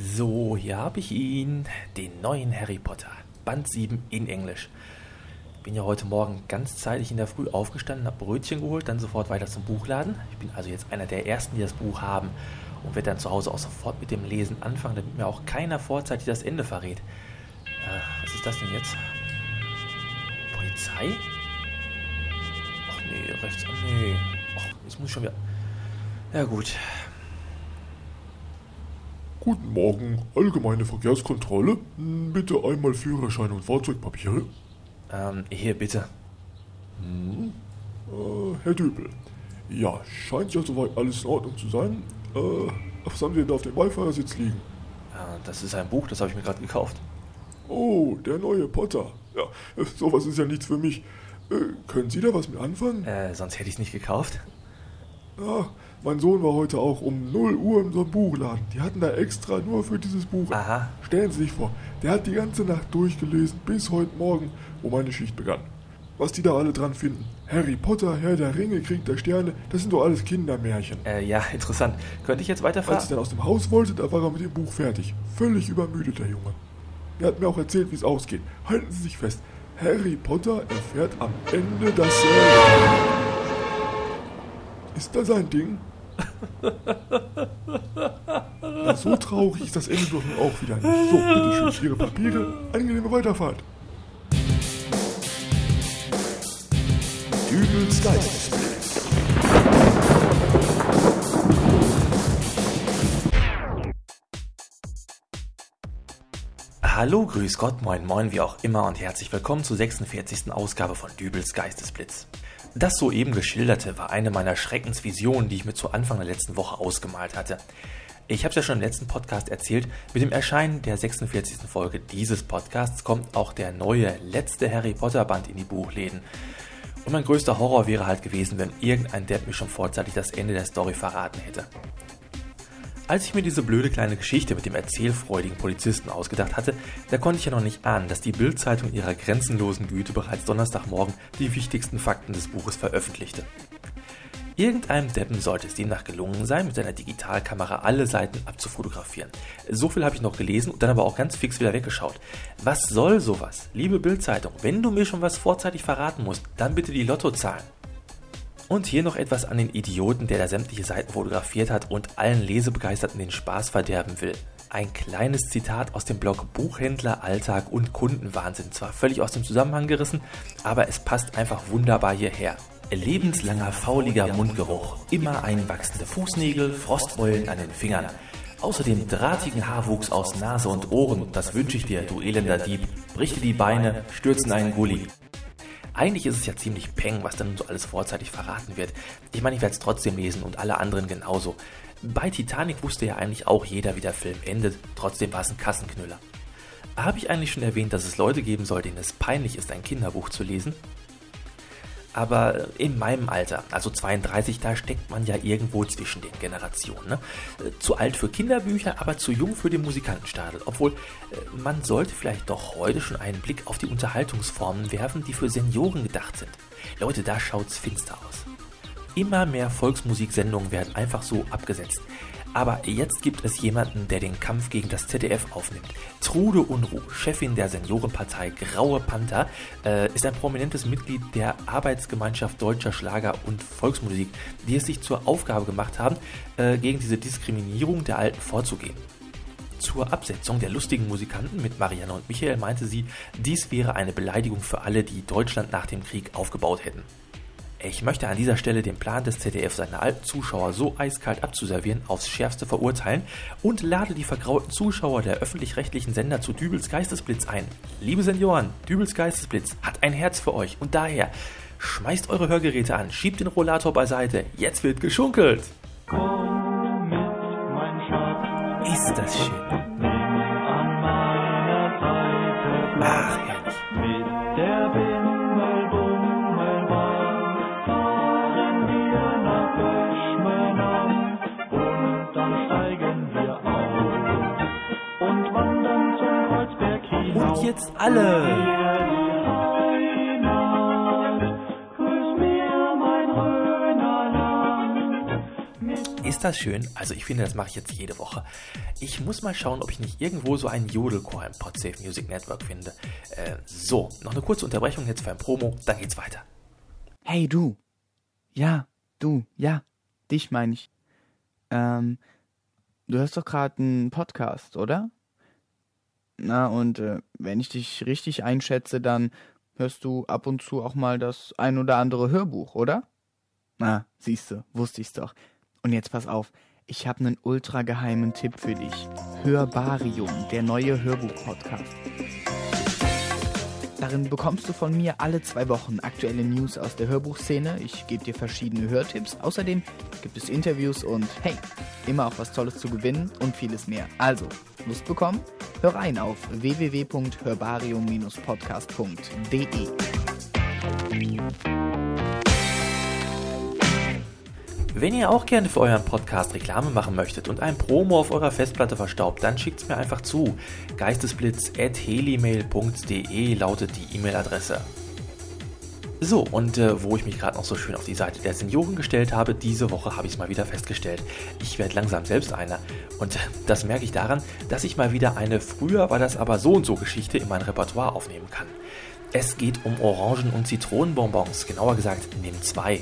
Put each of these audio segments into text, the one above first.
So, hier habe ich ihn, den neuen Harry Potter, Band 7 in Englisch. Bin ja heute Morgen ganz zeitig in der Früh aufgestanden, habe Brötchen geholt, dann sofort weiter zum Buchladen. Ich bin also jetzt einer der ersten, die das Buch haben und werde dann zu Hause auch sofort mit dem Lesen anfangen, damit mir auch keiner vorzeitig das Ende verrät. Äh, was ist das denn jetzt? Polizei? Ach nee, rechts. Ach nee. Ach, jetzt muss ich schon wieder. Ja gut. Guten Morgen, allgemeine Verkehrskontrolle. Bitte einmal Führerschein und Fahrzeugpapiere. Ähm, hier bitte. Hm. Äh, Herr Dübel. Ja, scheint ja soweit alles in Ordnung zu sein. Äh, was haben Sie denn da auf dem Beifahrersitz liegen? Äh, das ist ein Buch, das habe ich mir gerade gekauft. Oh, der neue Potter. Ja, äh, sowas ist ja nichts für mich. Äh, können Sie da was mit anfangen? Äh, sonst hätte ich es nicht gekauft. Ja, mein Sohn war heute auch um 0 Uhr in so einem Buchladen. Die hatten da extra nur für dieses Buch. Aha. Stellen Sie sich vor, der hat die ganze Nacht durchgelesen bis heute Morgen, wo meine Schicht begann. Was die da alle dran finden. Harry Potter, Herr der Ringe, Krieg der Sterne, das sind doch alles Kindermärchen. Äh, ja, interessant. Könnte ich jetzt Als ich weiterfahren? dann aus dem Haus wollte, da war er mit dem Buch fertig. Völlig übermüdet, der Junge. Er hat mir auch erzählt, wie es ausgeht. Halten Sie sich fest. Harry Potter erfährt am Ende dasselbe. Ist das ein Ding? Na, so traurig ist das Ende doch nun auch wieder nicht. So, bitteschön, Ihre Papiere. Angenehme Weiterfahrt. Dübels Geistesblitz. Hallo, grüß Gott, moin moin, wie auch immer und herzlich willkommen zur 46. Ausgabe von Dübels Geistesblitz. Das soeben geschilderte war eine meiner Schreckensvisionen, die ich mir zu Anfang der letzten Woche ausgemalt hatte. Ich habe es ja schon im letzten Podcast erzählt, mit dem Erscheinen der 46. Folge dieses Podcasts kommt auch der neue, letzte Harry Potter Band in die Buchläden. Und mein größter Horror wäre halt gewesen, wenn irgendein Depp mir schon vorzeitig das Ende der Story verraten hätte. Als ich mir diese blöde kleine Geschichte mit dem erzählfreudigen Polizisten ausgedacht hatte, da konnte ich ja noch nicht ahnen, dass die Bild-Zeitung ihrer grenzenlosen Güte bereits Donnerstagmorgen die wichtigsten Fakten des Buches veröffentlichte. Irgendeinem Deppen sollte es demnach gelungen sein, mit seiner Digitalkamera alle Seiten abzufotografieren. So viel habe ich noch gelesen und dann aber auch ganz fix wieder weggeschaut. Was soll sowas? Liebe Bild-Zeitung, wenn du mir schon was vorzeitig verraten musst, dann bitte die Lottozahlen. Und hier noch etwas an den Idioten, der da sämtliche Seiten fotografiert hat und allen Lesebegeisterten den Spaß verderben will. Ein kleines Zitat aus dem Blog Buchhändler, Alltag und Kundenwahnsinn. Zwar völlig aus dem Zusammenhang gerissen, aber es passt einfach wunderbar hierher. Lebenslanger fauliger Mundgeruch, immer einwachsende Fußnägel, Frostbeulen an den Fingern. Außerdem drahtigen Haarwuchs aus Nase und Ohren, das wünsche ich dir, du elender Dieb. Brich dir die Beine, stürz in einen Gully. Eigentlich ist es ja ziemlich peng, was dann so alles vorzeitig verraten wird. Ich meine, ich werde es trotzdem lesen und alle anderen genauso. Bei Titanic wusste ja eigentlich auch jeder, wie der Film endet, trotzdem war es ein Kassenknüller. Habe ich eigentlich schon erwähnt, dass es Leute geben soll, denen es peinlich ist, ein Kinderbuch zu lesen? Aber in meinem Alter, also 32, da steckt man ja irgendwo zwischen den Generationen. Ne? Zu alt für Kinderbücher, aber zu jung für den Musikantenstadel. Obwohl, äh, man sollte vielleicht doch heute schon einen Blick auf die Unterhaltungsformen werfen, die für Senioren gedacht sind. Leute, da schaut's finster aus. Immer mehr Volksmusiksendungen werden einfach so abgesetzt. Aber jetzt gibt es jemanden, der den Kampf gegen das ZDF aufnimmt. Trude Unruh, Chefin der Seniorenpartei Graue Panther, äh, ist ein prominentes Mitglied der Arbeitsgemeinschaft Deutscher Schlager und Volksmusik, die es sich zur Aufgabe gemacht haben, äh, gegen diese Diskriminierung der Alten vorzugehen. Zur Absetzung der lustigen Musikanten mit Marianne und Michael meinte sie, dies wäre eine Beleidigung für alle, die Deutschland nach dem Krieg aufgebaut hätten. Ich möchte an dieser Stelle den Plan des ZDF, seine alten Zuschauer so eiskalt abzuservieren, aufs Schärfste verurteilen und lade die vergrauten Zuschauer der öffentlich-rechtlichen Sender zu Dübels Geistesblitz ein. Liebe Senioren, Dübels Geistesblitz hat ein Herz für euch und daher schmeißt eure Hörgeräte an, schiebt den Rollator beiseite, jetzt wird geschunkelt. Ist das schön. Ach, jetzt alle. Ist das schön? Also ich finde, das mache ich jetzt jede Woche. Ich muss mal schauen, ob ich nicht irgendwo so einen Jodelchor im Podsafe Music Network finde. Äh, so, noch eine kurze Unterbrechung jetzt für ein Promo, dann geht's weiter. Hey du. Ja, du, ja, dich meine ich. Ähm, du hörst doch gerade einen Podcast, oder? Na, und äh, wenn ich dich richtig einschätze, dann hörst du ab und zu auch mal das ein oder andere Hörbuch, oder? Na, siehste, wusste ich's doch. Und jetzt pass auf, ich habe einen ultra geheimen Tipp für dich. Hörbarium, der neue Hörbuch-Podcast. Darin bekommst du von mir alle zwei Wochen aktuelle News aus der Hörbuchszene. Ich gebe dir verschiedene Hörtipps. Außerdem gibt es Interviews und hey, immer auch was Tolles zu gewinnen und vieles mehr. Also, Lust bekommen? Hör rein auf www.hörbarium-podcast.de. Wenn ihr auch gerne für euren Podcast Reklame machen möchtet und ein Promo auf eurer Festplatte verstaubt, dann schickt's mir einfach zu. geistesblitz.helimail.de lautet die E-Mail-Adresse. So, und äh, wo ich mich gerade noch so schön auf die Seite der Senioren gestellt habe, diese Woche habe ich es mal wieder festgestellt. Ich werde langsam selbst einer. Und das merke ich daran, dass ich mal wieder eine früher war das aber so und so Geschichte in mein Repertoire aufnehmen kann. Es geht um Orangen- und Zitronenbonbons, genauer gesagt NIM 2.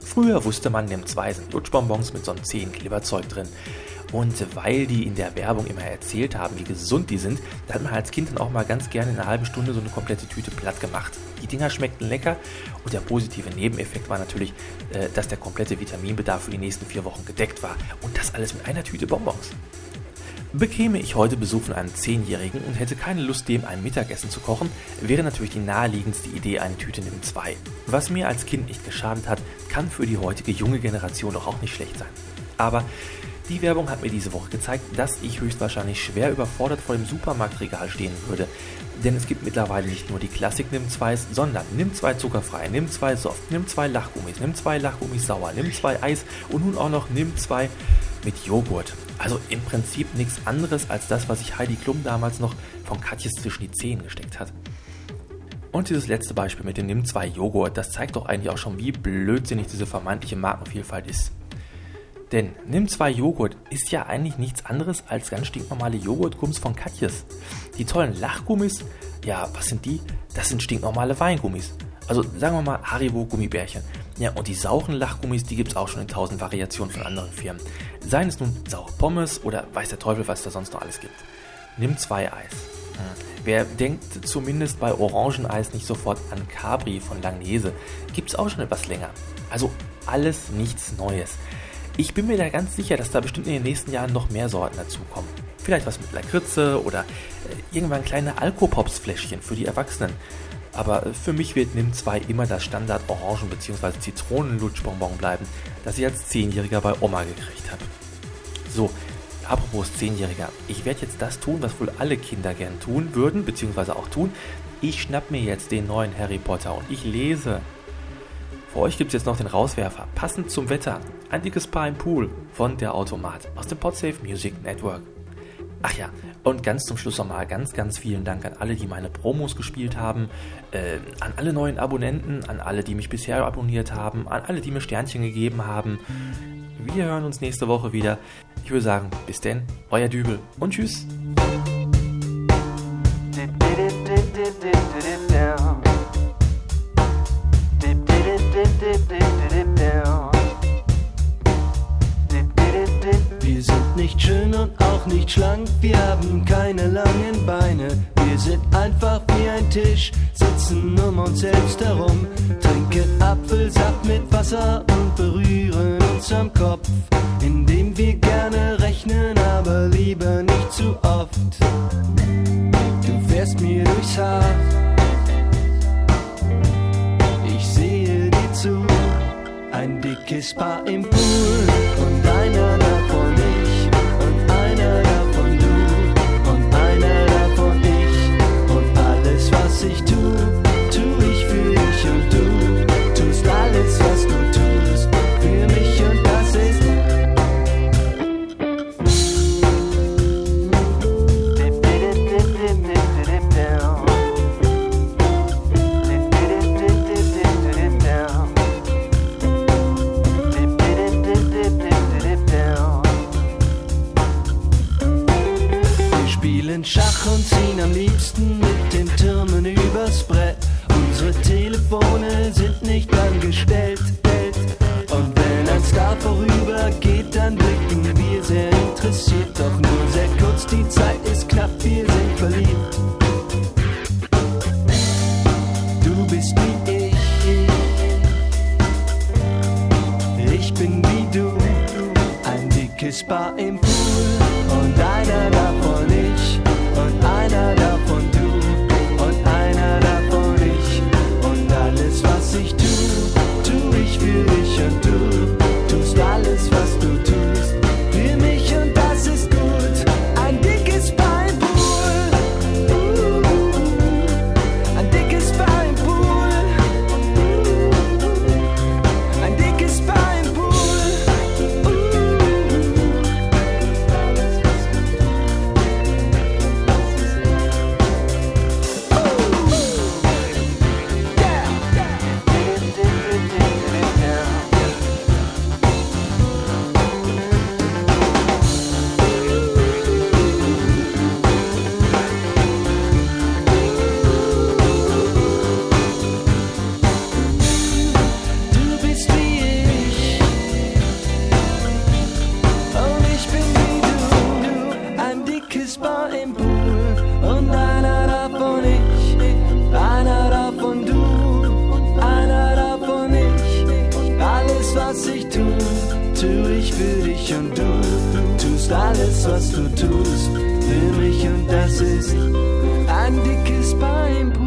Früher wusste man, NIM 2 sind Lutschbonbons mit so einem 10 Kleberzeug drin. Und weil die in der Werbung immer erzählt haben, wie gesund die sind, da hat man als Kind dann auch mal ganz gerne in einer halben Stunde so eine komplette Tüte platt gemacht. Die Dinger schmeckten lecker und der positive Nebeneffekt war natürlich, äh, dass der komplette Vitaminbedarf für die nächsten vier Wochen gedeckt war. Und das alles mit einer Tüte Bonbons. Bekäme ich heute Besuch von einem Zehnjährigen und hätte keine Lust, dem ein Mittagessen zu kochen, wäre natürlich die naheliegendste Idee eine Tüte Nimm 2. Was mir als Kind nicht geschadet hat, kann für die heutige junge Generation doch auch nicht schlecht sein. Aber die Werbung hat mir diese Woche gezeigt, dass ich höchstwahrscheinlich schwer überfordert vor dem Supermarktregal stehen würde. Denn es gibt mittlerweile nicht nur die Klassik Nimm 2, sondern Nimm 2 zuckerfrei, Nimm 2 soft, Nimm 2 Lachgummis, Nimm 2 Lachgummis sauer, Nimm 2 Eis und nun auch noch Nimm 2 mit Joghurt. Also im Prinzip nichts anderes als das, was sich Heidi Klum damals noch von Katjes zwischen die Zehen gesteckt hat. Und dieses letzte Beispiel mit dem Nimm 2 Joghurt, das zeigt doch eigentlich auch schon, wie blödsinnig diese vermeintliche Markenvielfalt ist. Denn Nimm 2 Joghurt ist ja eigentlich nichts anderes als ganz stinknormale Joghurtgummis von Katjes. Die tollen Lachgummis, ja, was sind die? Das sind stinknormale Weingummis. Also sagen wir mal Haribo Gummibärchen. Ja, und die sauren Lachgummis, die gibt es auch schon in tausend Variationen von anderen Firmen. Seien es nun saure Pommes oder weiß der Teufel, was da sonst noch alles gibt. Nimm zwei Eis. Hm. Wer denkt zumindest bei Orangeneis nicht sofort an Capri von Langnese, gibt es auch schon etwas länger. Also alles nichts Neues. Ich bin mir da ganz sicher, dass da bestimmt in den nächsten Jahren noch mehr Sorten dazukommen. Vielleicht was mit Lakritze oder äh, irgendwann kleine Alkopops-Fläschchen für die Erwachsenen. Aber für mich wird NIM 2 immer das Standard Orangen- bzw. Zitronenlutschbonbon bleiben, das ich als 10-Jähriger bei Oma gekriegt habe. So, apropos 10-Jähriger, ich werde jetzt das tun, was wohl alle Kinder gern tun würden, beziehungsweise auch tun. Ich schnapp mir jetzt den neuen Harry Potter und ich lese. Für euch gibt es jetzt noch den Rauswerfer, passend zum Wetter. Ein dickes Paar im Pool von der Automat aus dem Podsafe Music Network. Ach ja, und ganz zum Schluss nochmal ganz, ganz vielen Dank an alle, die meine Promos gespielt haben, äh, an alle neuen Abonnenten, an alle, die mich bisher abonniert haben, an alle, die mir Sternchen gegeben haben. Wir hören uns nächste Woche wieder. Ich würde sagen, bis denn, euer Dübel und tschüss. Auch nicht schlank, wir haben keine langen Beine. Wir sind einfach wie ein Tisch, sitzen um uns selbst herum, trinken Apfelsaft mit Wasser und berühren uns am Kopf, indem wir gerne rechnen, aber lieber nicht zu oft. Du fährst mir durchs Haar, ich sehe dir zu. Ein dickes Paar im Pool spielen Schach und ziehen am liebsten mit den Türmen übers Brett. Unsere Telefone sind nicht angestellt. Und wenn ein Star vorübergeht, dann blicken wir sehr interessiert. Doch nur sehr kurz, die Zeit ist knapp, wir sind verliebt. Du bist wie ich. Ich bin wie du. Ein dickes Paar im Pool. Paar im Pool und einer davon ich, einer davon du, einer davon ich. Alles was ich tu, tu ich für dich und du tust alles was du tust für mich und das ist ein dickes Pool.